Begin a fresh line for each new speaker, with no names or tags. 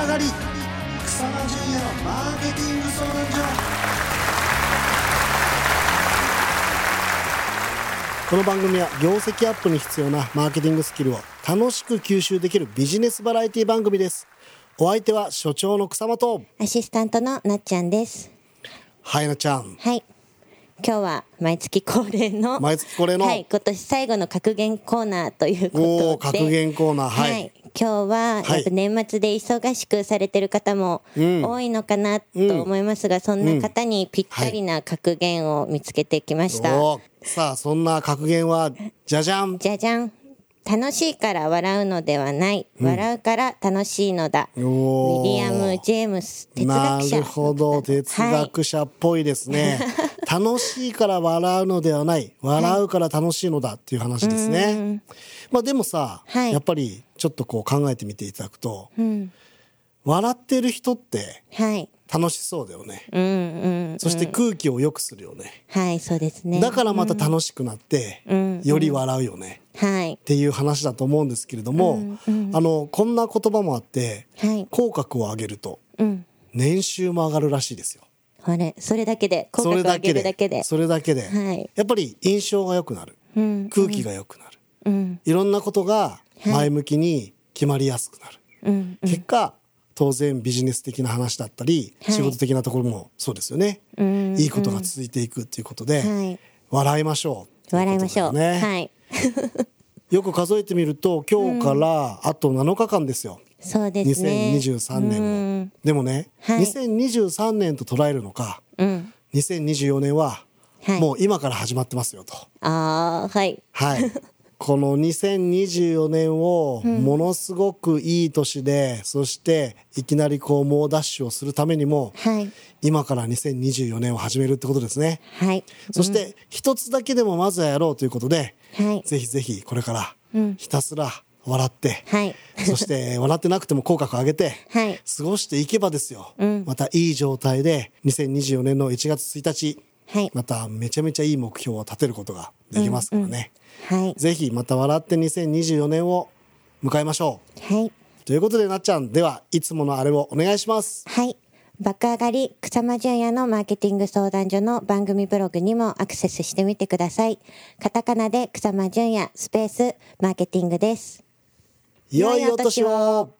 上がり。草間淳也のマーケティング相談所。この番組は業績アップに必要なマーケティングスキルを楽しく吸収できるビジネスバラエティ番組です。お相手は所長の草間と。
アシスタントのなっちゃんです。
はいなちゃん。
はい。今日は毎月恒例の
毎月恒例の。
はい今年最後の格言コーナーということで。
おお格言コーナー。はい、
はい今日は
はい。
やっぱ年末で忙しくされてる方も
うん。
多いのかなと思いますが、そんな方にぴったりな格言を見つけてきました、
おー。さあそんな格言はじゃじゃん
じゃじゃん楽しいから笑うのではない、笑うから楽しいのだ。ウィリアム・ジェームス哲
な
学者。
るほど。哲学者っぽいですね、楽しいから笑うのではない笑うから楽しいのだっていう話ですね、まあでもさ、
はい。
やっぱりちょっとこう考えてみていただくと、
うん。
笑ってる人って
はい。
楽しそうだよね、
うんうん
そして空気を良くするよね、
はいそうですね。
だからまた楽しくなって、
ん。
より笑うよね、
はい。
っていう話だと思うんですけれども、あのこんな言葉もあって
はい。
口角を上げると
うん。
年収も上がるらしいですよ
あれそれだけで口角を上げるだけで
それだけで、
はい。
やっぱり印象が良くなる、
うん
空気が良くなる、
うん。
いろんなことが前向きに決まりやすくなる、
うん
結果当然ビジネス的な話だったり、
はい。
仕事的なところもそうですよね、
うん
いいことが続いていくっていうことで、
はい。
笑いましょう。
笑いましょう、はい。
よく数えてみると今日からあと7日間ですよ、
そうですね。
2023年も、でもね、
はい。
2023年と捉えるのか
うん。
2024年は
はい。
もう今から始まってますよと。
ああはい。
はい。この2024年をものすごくいい年で、そしていきなりこう猛ダッシュをするためにも、
はい。
今から2024年を始めるってことですね。
はい。
そして一つだけでもまずはやろうということで、
はい。
ぜひぜひこれからひたすら笑って、
はい
そして笑ってなくても口角上げて、
はい
過ごしていけばですよ。またいい状態で2024年の1月1日、
はい
まためちゃめちゃいい目標を立てることができますからね。
はい
ぜひまた笑って2024年を迎えましょ
はい。
う。ということでなっちゃん、ではいつものあれをお願いします。
はい。爆上がり草間淳也のマーケティング相談所の番組ブログにもアクセスしてみてください。カタカナで草間淳也スペースマーケティングです。
良いお年を。